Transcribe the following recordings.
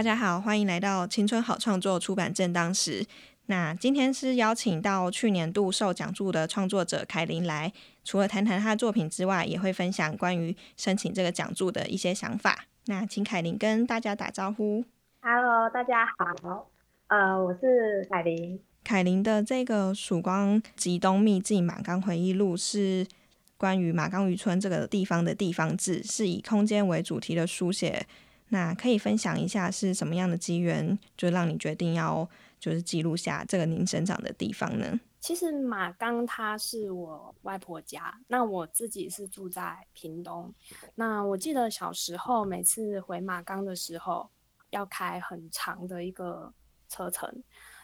大家好，欢迎来到青春好创作出版正当时。那今天是邀请到去年度受奖助的创作者凯琳来，除了谈谈他的作品之外，也会分享关于申请这个奖助的一些想法。那请凯琳跟大家打招呼。Hello，大家好，呃，我是凯琳。凯琳的这个《曙光极东秘境马冈回忆录》是关于马冈渔村这个地方的地方志，是以空间为主题的书写。那可以分享一下是什么样的机缘，就让你决定要就是记录下这个您生长的地方呢？其实马冈它是我外婆家，那我自己是住在屏东。那我记得小时候每次回马冈的时候，要开很长的一个车程。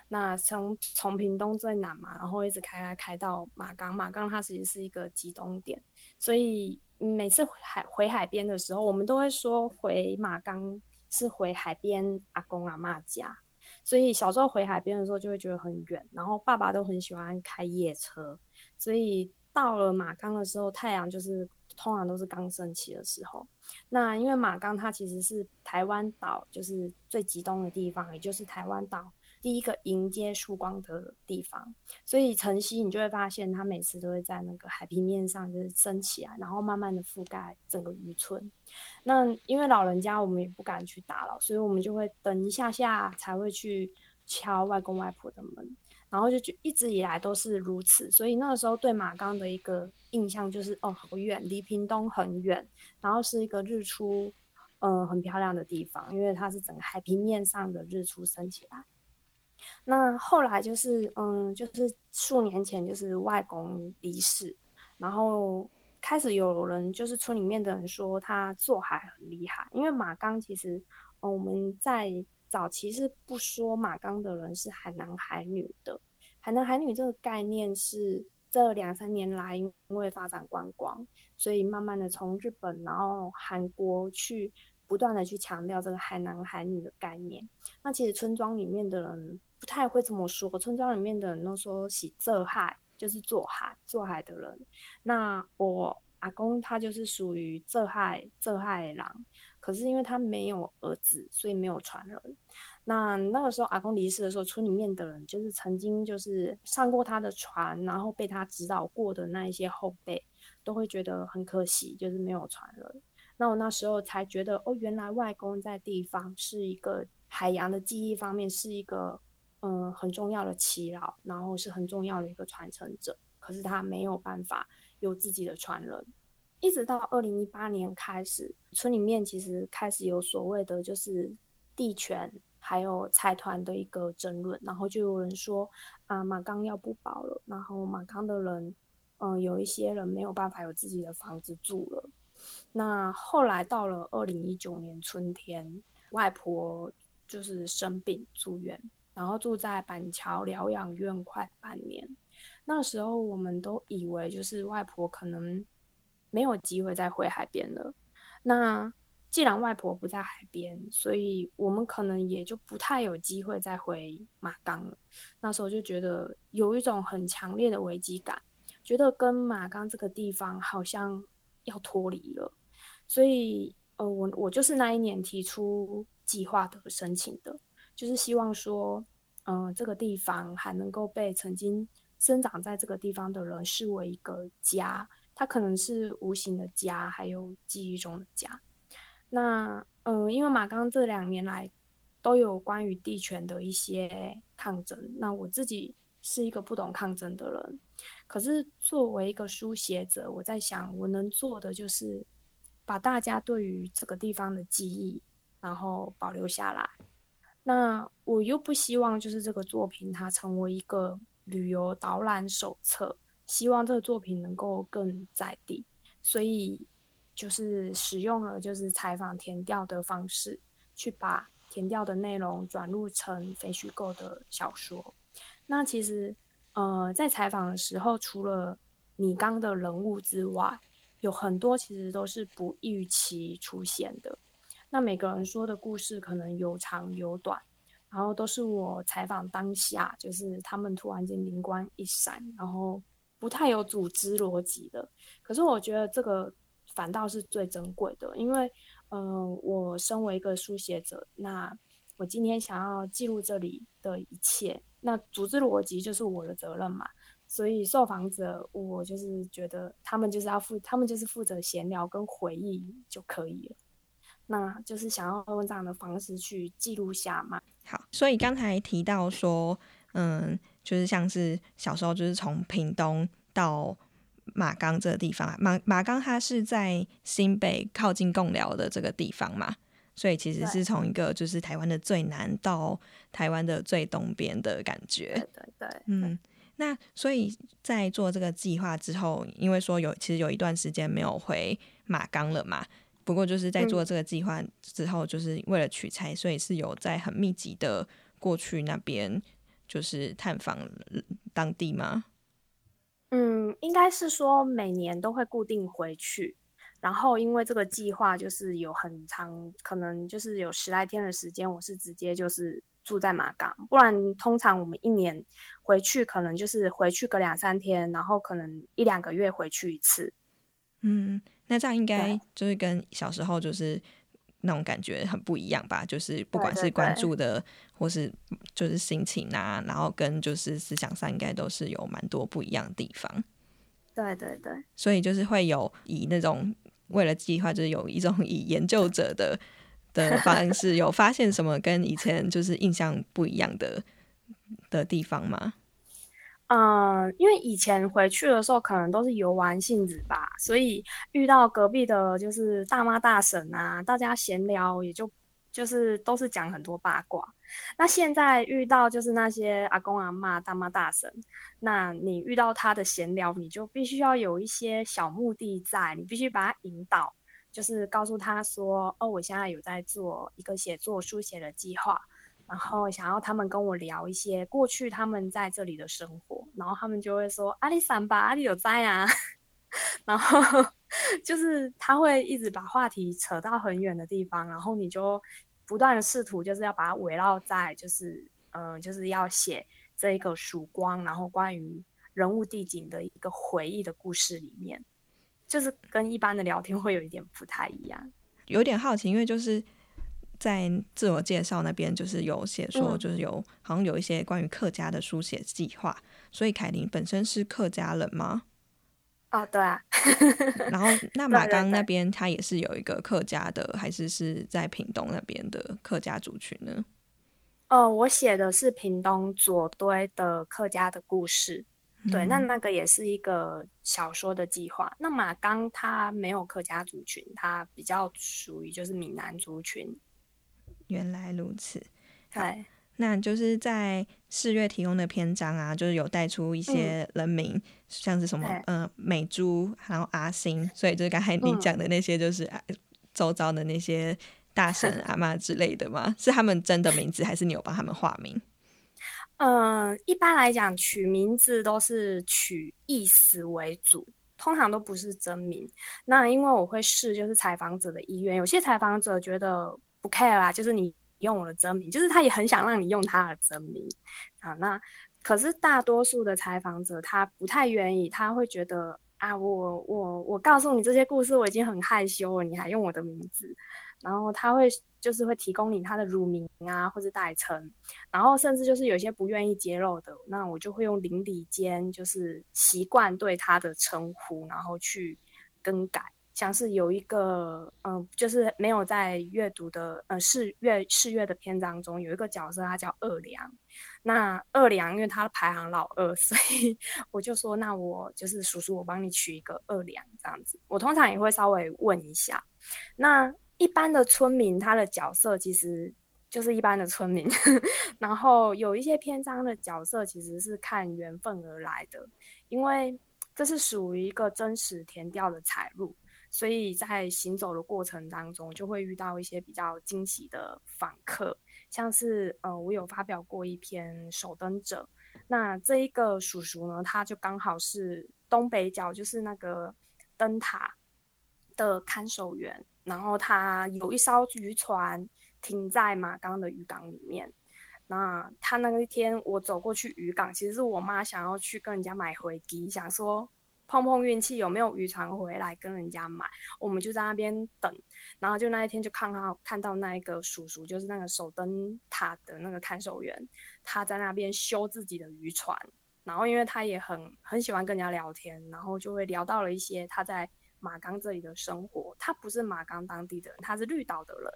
那从从屏东最南嘛，然后一直开开开到马冈，马冈它其实是一个集中点，所以。每次海回海边的时候，我们都会说回马冈是回海边阿公阿妈家，所以小时候回海边的时候就会觉得很远。然后爸爸都很喜欢开夜车，所以到了马冈的时候，太阳就是通常都是刚升起的时候。那因为马冈它其实是台湾岛就是最极东的地方，也就是台湾岛。第一个迎接曙光的地方，所以晨曦你就会发现，它每次都会在那个海平面上就是升起来，然后慢慢的覆盖整个渔村。那因为老人家我们也不敢去打扰，所以我们就会等一下下才会去敲外公外婆的门，然后就就一直以来都是如此。所以那个时候对马冈的一个印象就是哦，好远，离屏东很远，然后是一个日出，嗯，很漂亮的地方，因为它是整个海平面上的日出升起来。那后来就是，嗯，就是数年前，就是外公离世，然后开始有人就是村里面的人说他做海很厉害，因为马冈其实，嗯，我们在早期是不说马冈的人是海男海女的，海男海女这个概念是这两三年来因为发展观光，所以慢慢的从日本然后韩国去不断的去强调这个海男海女的概念，那其实村庄里面的人。不太会这么说，村庄里面的人都说喜做海，就是做海做海的人。那我阿公他就是属于做海做海郎，可是因为他没有儿子，所以没有传人。那那个时候阿公离世的时候，村里面的人就是曾经就是上过他的船，然后被他指导过的那一些后辈，都会觉得很可惜，就是没有传人。那我那时候才觉得，哦，原来外公在地方是一个海洋的记忆方面是一个。嗯，很重要的耆老，然后是很重要的一个传承者，可是他没有办法有自己的传人，一直到二零一八年开始，村里面其实开始有所谓的就是地权还有财团的一个争论，然后就有人说啊马冈要不保了，然后马冈的人，嗯，有一些人没有办法有自己的房子住了，那后来到了二零一九年春天，外婆就是生病住院。然后住在板桥疗养院快半年，那时候我们都以为就是外婆可能没有机会再回海边了。那既然外婆不在海边，所以我们可能也就不太有机会再回马冈了。那时候就觉得有一种很强烈的危机感，觉得跟马冈这个地方好像要脱离了。所以，呃，我我就是那一年提出计划的申请的。就是希望说，嗯，这个地方还能够被曾经生长在这个地方的人视为一个家，它可能是无形的家，还有记忆中的家。那，嗯，因为马刚这两年来都有关于地权的一些抗争，那我自己是一个不懂抗争的人，可是作为一个书写者，我在想，我能做的就是把大家对于这个地方的记忆，然后保留下来。那我又不希望就是这个作品它成为一个旅游导览手册，希望这个作品能够更在地，所以就是使用了就是采访填调的方式，去把填调的内容转录成非虚构的小说。那其实，呃，在采访的时候，除了米刚的人物之外，有很多其实都是不预期出现的。那每个人说的故事可能有长有短，然后都是我采访当下，就是他们突然间灵光一闪，然后不太有组织逻辑的。可是我觉得这个反倒是最珍贵的，因为，嗯，我身为一个书写者，那我今天想要记录这里的一切，那组织逻辑就是我的责任嘛。所以受访者，我就是觉得他们就是要负，他们就是负责闲聊跟回忆就可以了。那就是想要用这样的方式去记录下嘛。好，所以刚才提到说，嗯，就是像是小时候就是从屏东到马冈这个地方，马马冈它是在新北靠近贡寮的这个地方嘛，所以其实是从一个就是台湾的最南到台湾的最东边的感觉。对对对，嗯。那所以在做这个计划之后，因为说有其实有一段时间没有回马冈了嘛。不过就是在做这个计划之后，就是为了取材，所以是有在很密集的过去那边，就是探访当地吗？嗯，应该是说每年都会固定回去，然后因为这个计划就是有很长，可能就是有十来天的时间，我是直接就是住在马港，不然通常我们一年回去可能就是回去个两三天，然后可能一两个月回去一次。嗯。那这样应该就是跟小时候就是那种感觉很不一样吧？就是不管是关注的，或是就是心情啊，然后跟就是思想上，应该都是有蛮多不一样的地方。对对对，所以就是会有以那种为了计划，就是有一种以研究者的 的方式，有发现什么跟以前就是印象不一样的的地方吗？嗯，因为以前回去的时候可能都是游玩性质吧，所以遇到隔壁的就是大妈大婶啊，大家闲聊也就就是都是讲很多八卦。那现在遇到就是那些阿公阿妈、大妈大婶，那你遇到他的闲聊，你就必须要有一些小目的在，你必须把他引导，就是告诉他说：“哦，我现在有在做一个写作书写的计划。”然后想要他们跟我聊一些过去他们在这里的生活，然后他们就会说阿里散吧，阿里有在啊，然后 就是他会一直把话题扯到很远的地方，然后你就不断的试图就是要把它围绕在就是嗯就是要写这一个曙光，然后关于人物地景的一个回忆的故事里面，就是跟一般的聊天会有一点不太一样，有点好奇，因为就是。在自我介绍那边，就是有写说，就是有好像有一些关于客家的书写计划。所以凯琳本身是客家人吗？哦，对啊。然后 那马刚那边他也是有一个客家的，还是是在屏东那边的客家族群呢？哦，我写的是屏东左堆的客家的故事。对，那那个也是一个小说的计划。那马刚他没有客家族群，他比较属于就是闽南族群。原来如此，对，那就是在四月提供的篇章啊，就是有带出一些人名，像是什么呃美珠，然后阿星，所以就是刚才你讲的那些，就是周遭的那些大神阿妈之类的嘛？是他们真的名字，还是你有帮他们化名？嗯，一般来讲，取名字都是取意思为主，通常都不是真名。那因为我会试，就是采访者的意愿，有些采访者觉得。不 care 啦，就是你用我的真名，就是他也很想让你用他的真名啊。那可是大多数的采访者他不太愿意，他会觉得啊，我我我告诉你这些故事，我已经很害羞了，你还用我的名字，然后他会就是会提供你他的乳名啊或者代称，然后甚至就是有些不愿意揭露的，那我就会用邻里间就是习惯对他的称呼，然后去更改。像是有一个，嗯，就是没有在阅读的，呃，试阅试阅的篇章中，有一个角色，他叫二良。那二良，因为他排行老二，所以我就说，那我就是叔叔，我帮你取一个二良这样子。我通常也会稍微问一下。那一般的村民，他的角色其实就是一般的村民。然后有一些篇章的角色，其实是看缘分而来的，因为这是属于一个真实填调的采录。所以在行走的过程当中，就会遇到一些比较惊喜的访客。像是呃，我有发表过一篇《守灯者》，那这一个叔叔呢，他就刚好是东北角，就是那个灯塔的看守员，然后他有一艘渔船停在马冈的渔港里面。那他那一天我走过去渔港，其实是我妈想要去跟人家买回机，想说碰碰运气有没有渔船回来跟人家买，我们就在那边等。然后就那一天就看到看到那一个叔叔，就是那个守灯塔的那个看守员，他在那边修自己的渔船。然后因为他也很很喜欢跟人家聊天，然后就会聊到了一些他在马冈这里的生活。他不是马冈当地的人，他是绿岛的人，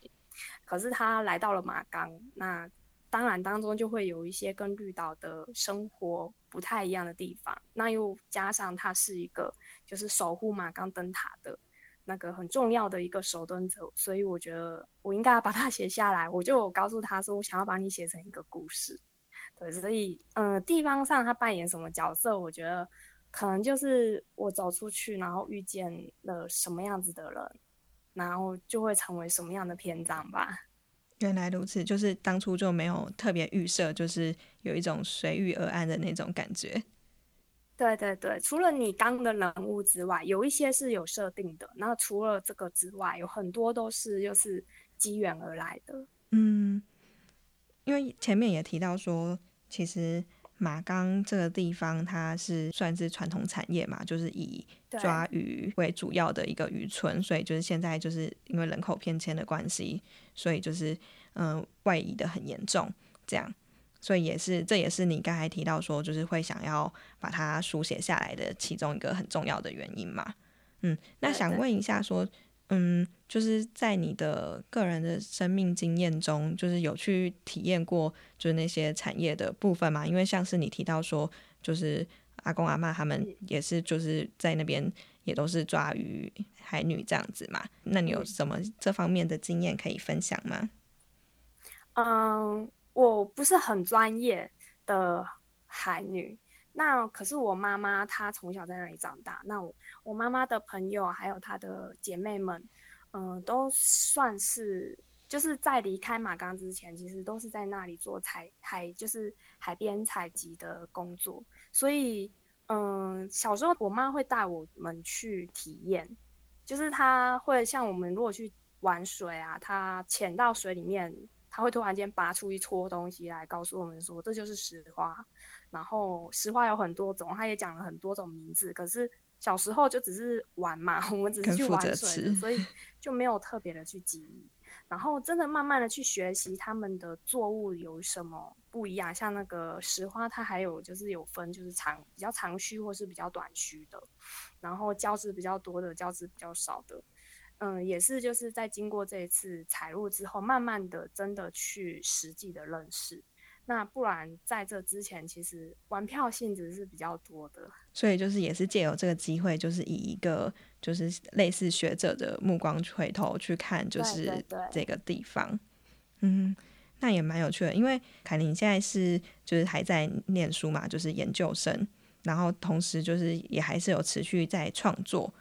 可是他来到了马冈，那当然当中就会有一些跟绿岛的生活不太一样的地方。那又加上他是一个就是守护马冈灯塔的。那个很重要的一个守灯者，所以我觉得我应该把它 写下来。我就告诉他说，我想要把你写成一个故事。对，所以嗯，地方上他扮演什么角色，我觉得可能就是我走出去，然后遇见了什么样子的人，然后就会成为什么样的篇章吧。原来如此，就是当初就没有特别预设，就是有一种随遇而安的那种感觉。对对对，除了你当的人物之外，有一些是有设定的。那除了这个之外，有很多都是又是机缘而来的。嗯，因为前面也提到说，其实马冈这个地方它是算是传统产业嘛，就是以抓鱼为主要的一个渔村，所以就是现在就是因为人口偏迁的关系，所以就是嗯外移的很严重，这样。所以也是，这也是你刚才提到说，就是会想要把它书写下来的其中一个很重要的原因嘛。嗯，那想问一下，说，嗯，就是在你的个人的生命经验中，就是有去体验过就是那些产业的部分嘛？因为像是你提到说，就是阿公阿妈他们也是就是在那边也都是抓鱼海女这样子嘛。那你有什么这方面的经验可以分享吗？嗯。我不是很专业的海女，那可是我妈妈，她从小在那里长大。那我我妈妈的朋友还有她的姐妹们，嗯，都算是就是在离开马冈之前，其实都是在那里做采海，就是海边采集的工作。所以，嗯，小时候我妈会带我们去体验，就是她会像我们如果去玩水啊，她潜到水里面。他会突然间拔出一撮东西来告诉我们说，这就是石花。然后石花有很多种，他也讲了很多种名字。可是小时候就只是玩嘛，我们只是去玩水，所以 就没有特别的去记忆。然后真的慢慢的去学习他们的作物有什么不一样，像那个石花，它还有就是有分，就是长比较长须或是比较短须的，然后胶质比较多的，胶质比较少的。嗯，也是就是在经过这一次采入之后，慢慢的真的去实际的认识。那不然在这之前，其实玩票性质是比较多的。所以就是也是借由这个机会，就是以一个就是类似学者的目光回头去看，就是这个地方。嗯，那也蛮有趣的，因为凯琳现在是就是还在念书嘛，就是研究生，然后同时就是也还是有持续在创作。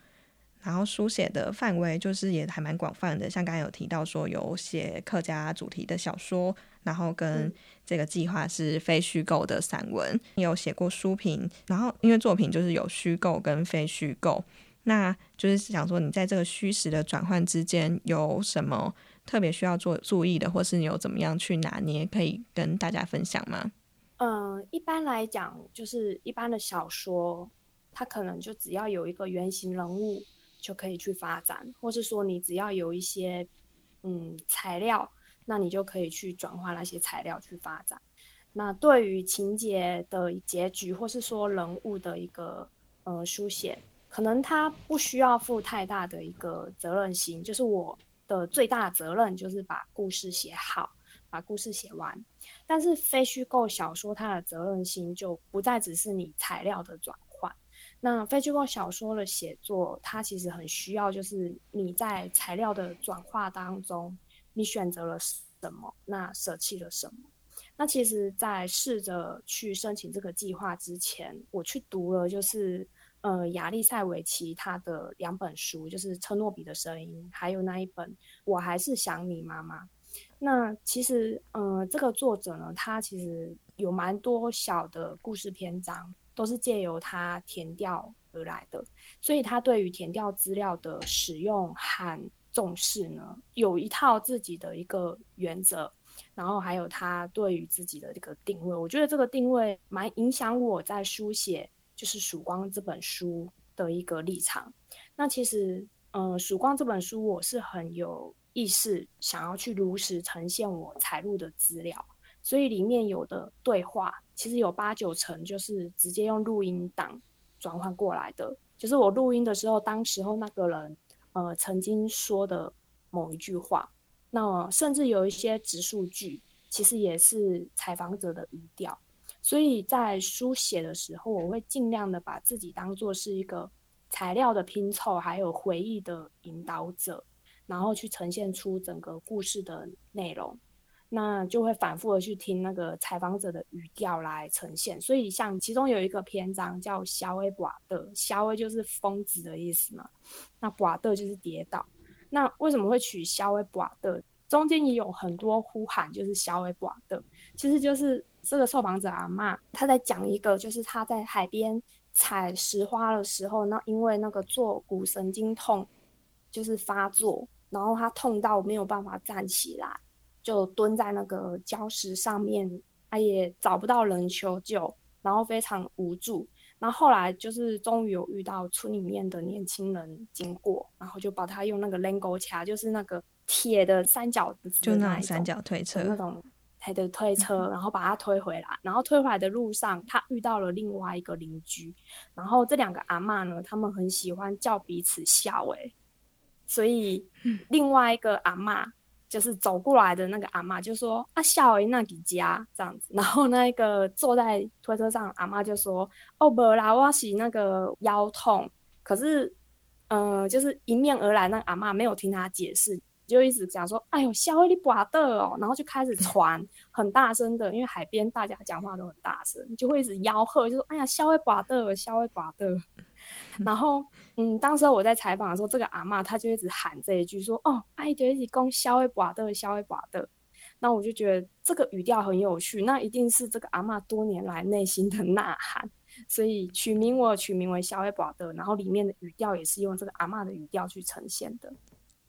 然后书写的范围就是也还蛮广泛的，像刚才有提到说有写客家主题的小说，然后跟这个计划是非虚构的散文，有写过书评，然后因为作品就是有虚构跟非虚构，那就是想说你在这个虚实的转换之间有什么特别需要做注意的，或是你有怎么样去拿捏，可以跟大家分享吗？嗯，一般来讲，就是一般的小说，它可能就只要有一个原型人物。就可以去发展，或是说你只要有一些嗯材料，那你就可以去转化那些材料去发展。那对于情节的结局，或是说人物的一个呃书写，可能他不需要负太大的一个责任心，就是我的最大责任就是把故事写好，把故事写完。但是非虚构小说，它的责任心就不再只是你材料的转换。那非虚构小说的写作，它其实很需要，就是你在材料的转化当中，你选择了什么，那舍弃了什么。那其实，在试着去申请这个计划之前，我去读了，就是呃亚历塞维奇他的两本书，就是《车诺比的声音》，还有那一本《我还是想你妈妈》。那其实，呃，这个作者呢，他其实有蛮多小的故事篇章，都是借由他填调而来的，所以他对于填调资料的使用和重视呢，有一套自己的一个原则，然后还有他对于自己的这个定位，我觉得这个定位蛮影响我在书写就是《曙光》这本书的一个立场。那其实，呃，《曙光》这本书我是很有。意识想要去如实呈现我采录的资料，所以里面有的对话其实有八九成就是直接用录音档转换过来的，就是我录音的时候，当时候那个人呃曾经说的某一句话，那甚至有一些直述句，其实也是采访者的语调，所以在书写的时候，我会尽量的把自己当做是一个材料的拼凑，还有回忆的引导者。然后去呈现出整个故事的内容，那就会反复的去听那个采访者的语调来呈现。所以像其中有一个篇章叫“小威寡的”，小威就是疯子的意思嘛，那寡的就是跌倒。那为什么会取“小威寡的”？中间也有很多呼喊，就是“小威寡的”，其实就是这个受访者阿妈他在讲一个，就是他在海边采石花的时候，那因为那个坐骨神经痛就是发作。然后他痛到没有办法站起来，就蹲在那个礁石上面，他也找不到人求救，然后非常无助。然后后来就是终于有遇到村里面的年轻人经过，然后就把他用那个 l e n g o 卡，就是那个铁的三角，就那种三角推车那种，还的推车，然后把他推回来。然后推回来的路上，他遇到了另外一个邻居，然后这两个阿妈呢，他们很喜欢叫彼此笑，诶。所以，另外一个阿妈就是走过来的那个阿妈就说：“啊，小维那几家这样子。”然后那个坐在推车上阿妈就说：“哦，不啦，我是那个腰痛。”可是，呃，就是迎面而来那个阿妈没有听他解释，就一直讲说：“哎呦，小维你寡的哦。”然后就开始传很大声的，因为海边大家讲话都很大声，就会一直吆喝，就说：“哎呀，小维寡的，小维寡的。”然后，嗯，当时我在采访的时候，这个阿妈她就一直喊这一句，说：“哦，哎，就一直讲消微寡的，消微寡的。”那我就觉得这个语调很有趣，那一定是这个阿妈多年来内心的呐喊，所以取名我取名为消微寡的，然后里面的语调也是用这个阿妈的语调去呈现的。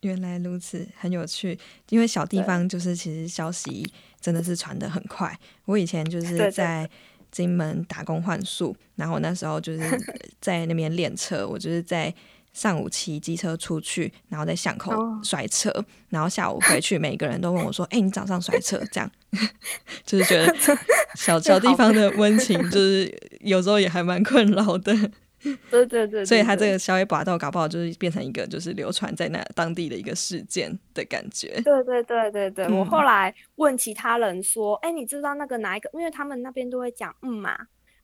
原来如此，很有趣，因为小地方就是其实消息真的是传的很快。我以前就是在。金门打工换宿，然后那时候就是 在那边练车。我就是在上午骑机车出去，然后在巷口摔车，然后下午回去，每个人都问我说：“哎，你早上摔车？”这样 就是觉得 小小地方的温情，就是有时候也还蛮困扰的。对对对，所以他这个宵夜拔豆搞不好就是变成一个就是流传在那当地的一个事件的感觉。对对对对对，我后来问其他人说，哎，你知道那个哪一个？因为他们那边都会讲嗯嘛，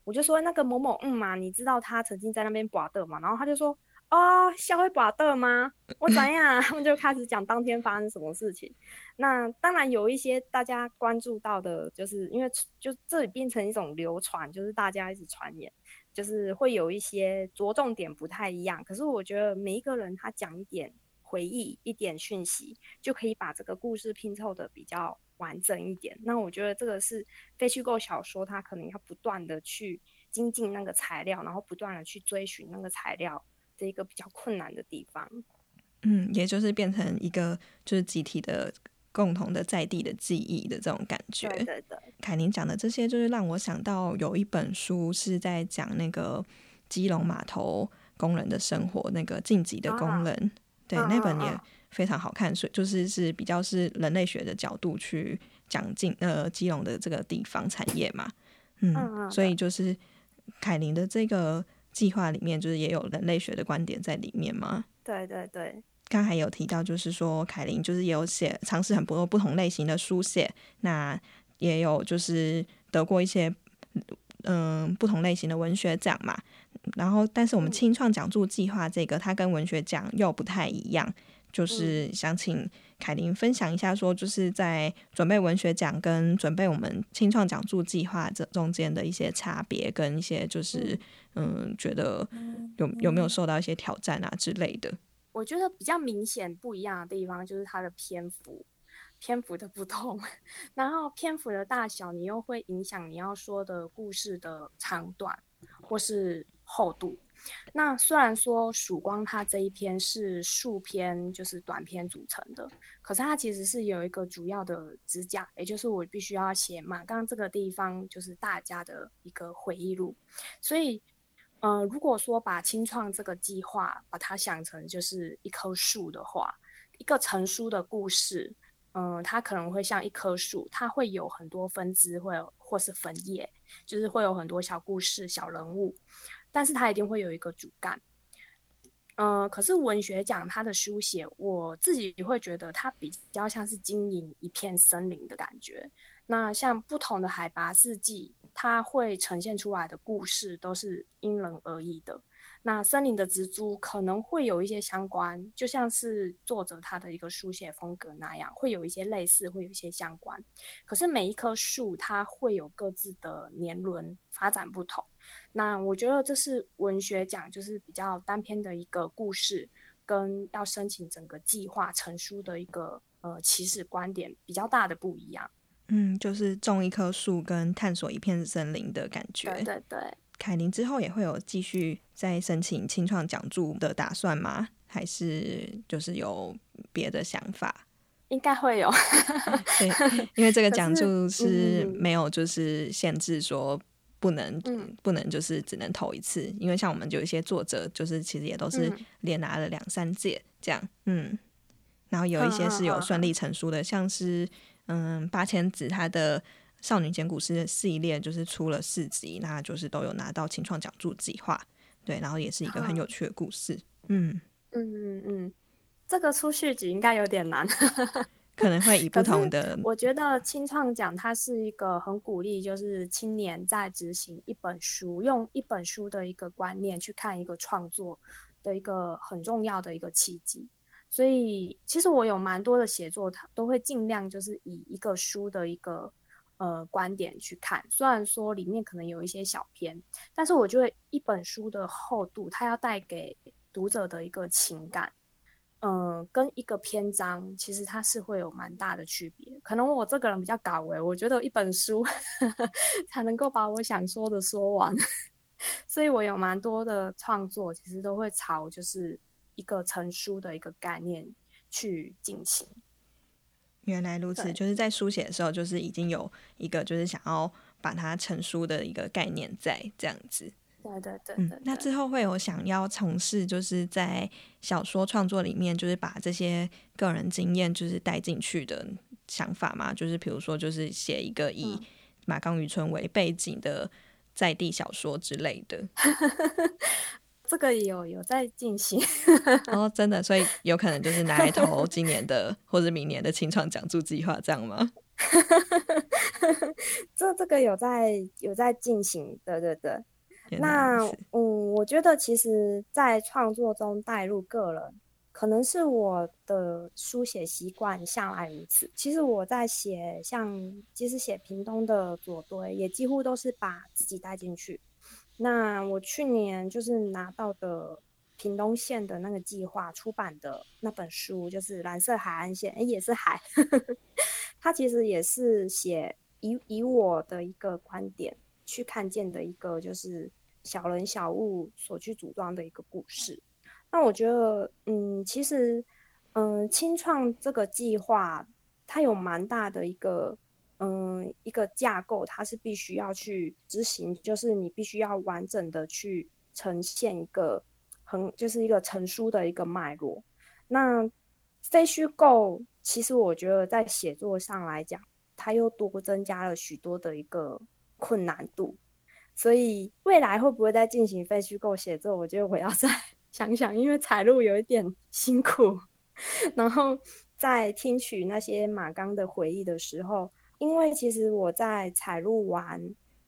我就说那个某某嗯嘛，你知道他曾经在那边拔豆嘛？然后他就说啊，宵夜拔豆吗？我怎样？他们就开始讲当天发生什么事情。那当然有一些大家关注到的，就是因为就这里变成一种流传，就是大家一直传言。就是会有一些着重点不太一样，可是我觉得每一个人他讲一点回忆、一点讯息，就可以把这个故事拼凑的比较完整一点。那我觉得这个是非虚构小说，它可能要不断的去精进那个材料，然后不断的去追寻那个材料这一个比较困难的地方。嗯，也就是变成一个就是集体的。共同的在地的记忆的这种感觉。对对对，凯宁讲的这些，就是让我想到有一本书是在讲那个基隆码头工人的生活，那个晋级的工人。对，那本也非常好看，所以就是是比较是人类学的角度去讲进呃基隆的这个地方产业嘛。嗯，所以就是凯宁的这个计划里面，就是也有人类学的观点在里面吗？对对对。刚才有提到，就是说凯琳就是也有写尝试很多不同类型的书写，那也有就是得过一些嗯不同类型的文学奖嘛。然后，但是我们清创讲座计划这个，它跟文学奖又不太一样，就是想请凯琳分享一下，说就是在准备文学奖跟准备我们清创讲座计划这中间的一些差别，跟一些就是嗯觉得有有没有受到一些挑战啊之类的。我觉得比较明显不一样的地方就是它的篇幅。篇幅的不同，然后篇幅的大小，你又会影响你要说的故事的长短或是厚度。那虽然说曙光它这一篇是数篇，就是短篇组成的，可是它其实是有一个主要的支架，也就是我必须要写马刚这个地方就是大家的一个回忆录。所以，呃，如果说把清创这个计划把它想成就是一棵树的话，一个成书的故事，嗯，它可能会像一棵树，它会有很多分支，会或是分叶，就是会有很多小故事、小人物。但是它一定会有一个主干，嗯，可是文学奖它的书写，我自己会觉得它比较像是经营一片森林的感觉。那像不同的海拔四季，它会呈现出来的故事都是因人而异的。那森林的植株可能会有一些相关，就像是作者他的一个书写风格那样，会有一些类似，会有一些相关。可是每一棵树它会有各自的年轮发展不同。那我觉得这是文学奖就是比较单篇的一个故事，跟要申请整个计划成书的一个呃起始观点比较大的不一样。嗯，就是种一棵树跟探索一片森林的感觉。对对对。凯琳之后也会有继续再申请清创奖助的打算吗？还是就是有别的想法？应该会有，对，因为这个奖助是没有就是限制说不能，不能就是只能投一次。因为像我们有一些作者，就是其实也都是连拿了两三届这样，嗯，然后有一些是有顺利成书的，像是嗯八千子他的。少女简古诗系列就是出了四集，那就是都有拿到青创奖助计划，对，然后也是一个很有趣的故事。嗯嗯嗯嗯，这个出续集应该有点难，可能会以不同的。我觉得青创奖它是一个很鼓励，就是青年在执行一本书，用一本书的一个观念去看一个创作的一个很重要的一个契机。所以其实我有蛮多的写作，它都会尽量就是以一个书的一个。呃，观点去看，虽然说里面可能有一些小篇，但是我觉得一本书的厚度，它要带给读者的一个情感，嗯，跟一个篇章其实它是会有蛮大的区别。可能我这个人比较搞维，我觉得一本书 才能够把我想说的说完，所以我有蛮多的创作，其实都会朝就是一个成书的一个概念去进行。原来如此，就是在书写的时候，就是已经有一个就是想要把它成书的一个概念在这样子。对对对，嗯，那之后会有想要从事就是在小说创作里面，就是把这些个人经验就是带进去的想法吗？就是比如说，就是写一个以马冈渔村为背景的在地小说之类的。这个有有在进行 哦，真的，所以有可能就是拿来投今年的或者明年的清创讲助计划，这样吗？这这个有在有在进行，对对对。那嗯，我觉得其实，在创作中带入个人，可能是我的书写习惯向来如此。其实我在写，像即使写屏东的左堆，也几乎都是把自己带进去。那我去年就是拿到的屏东县的那个计划出版的那本书，就是《蓝色海岸线》，哎，也是海。它其实也是写以以我的一个观点去看见的一个，就是小人小物所去组装的一个故事。那我觉得，嗯，其实，嗯，清创这个计划，它有蛮大的一个。嗯，一个架构它是必须要去执行，就是你必须要完整的去呈现一个很就是一个成书的一个脉络。那非虚构，其实我觉得在写作上来讲，它又多增加了许多的一个困难度。所以未来会不会再进行非虚构写作，我觉得我要 再想想，因为采录有一点辛苦。然后在听取那些马刚的回忆的时候。因为其实我在采录完，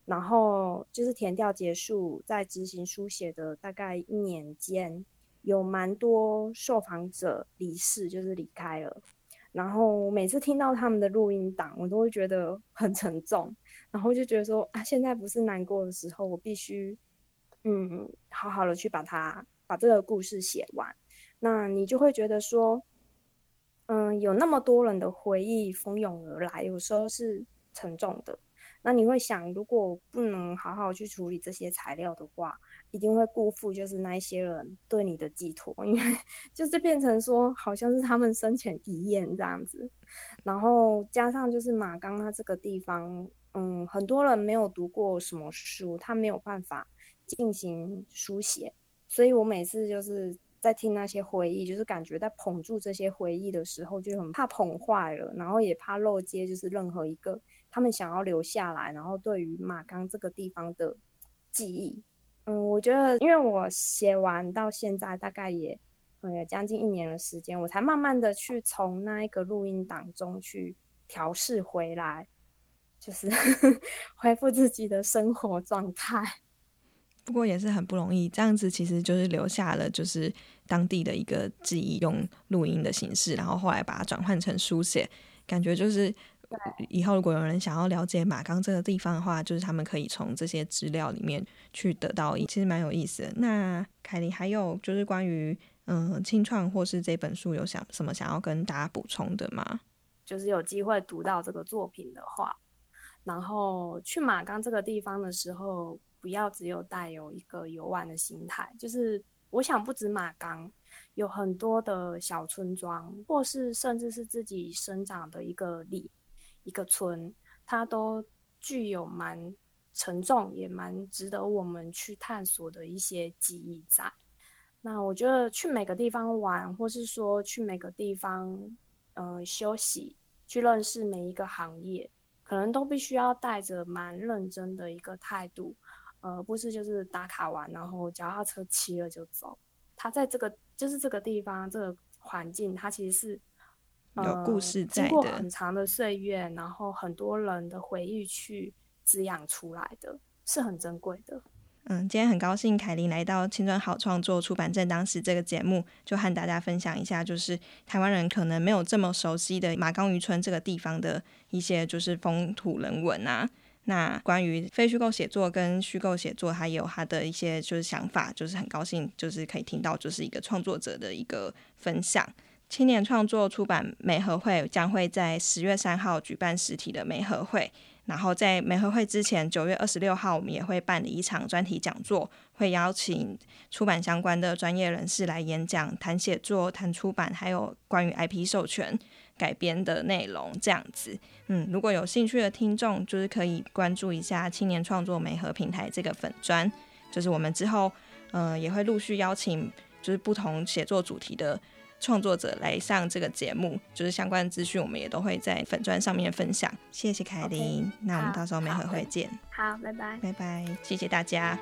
然后就是填调结束，在执行书写的大概一年间，有蛮多受访者离世，就是离开了。然后每次听到他们的录音档，我都会觉得很沉重，然后就觉得说啊，现在不是难过的时候，我必须嗯，好好的去把它把这个故事写完。那你就会觉得说。嗯，有那么多人的回忆蜂拥而来，有时候是沉重的。那你会想，如果不能好好去处理这些材料的话，一定会辜负就是那一些人对你的寄托，因为就是变成说好像是他们生前遗言这样子。然后加上就是马冈他这个地方，嗯，很多人没有读过什么书，他没有办法进行书写，所以我每次就是在听那些回忆，就是感觉在捧住这些回忆的时候，就很怕捧坏了，然后也怕漏接，就是任何一个他们想要留下来，然后对于马冈这个地方的记忆。嗯，我觉得，因为我写完到现在大概也嗯将近一年的时间，我才慢慢的去从那一个录音档中去调试回来，就是 恢复自己的生活状态。不过也是很不容易，这样子其实就是留下了就是当地的一个记忆，用录音的形式，然后后来把它转换成书写，感觉就是。以后如果有人想要了解马冈这个地方的话，就是他们可以从这些资料里面去得到，其实蛮有意思的。那凯琳还有就是关于嗯清创或是这本书有想什么想要跟大家补充的吗？就是有机会读到这个作品的话，然后去马冈这个地方的时候，不要只有带有一个游玩的心态，就是我想不止马冈。有很多的小村庄，或是甚至是自己生长的一个里。一个村，它都具有蛮沉重，也蛮值得我们去探索的一些记忆在。那我觉得去每个地方玩，或是说去每个地方，呃，休息，去认识每一个行业，可能都必须要带着蛮认真的一个态度，呃，不是就是打卡完，然后脚踏车骑了就走。它在这个就是这个地方，这个环境，它其实是。有故事在的，经过很长的岁月，然后很多人的回忆去滋养出来的，是很珍贵的。嗯，今天很高兴凯琳来到《青春好创作出版正当时》这个节目，就和大家分享一下，就是台湾人可能没有这么熟悉的马冈渔村这个地方的一些就是风土人文啊。那关于非虚构写作跟虚构写作，他也有他的一些就是想法，就是很高兴就是可以听到就是一个创作者的一个分享。青年创作出版美合会将会在十月三号举办实体的美合会，然后在美合会之前，九月二十六号我们也会办理一场专题讲座，会邀请出版相关的专业人士来演讲，谈写作、谈出版，还有关于 IP 授权改编的内容。这样子，嗯，如果有兴趣的听众，就是可以关注一下青年创作美合平台这个粉砖，就是我们之后，呃，也会陆续邀请就是不同写作主题的。创作者来上这个节目，就是相关资讯，我们也都会在粉砖上面分享。谢谢凯琳，那我们到时候美合会见。好，拜拜，拜拜，谢谢大家。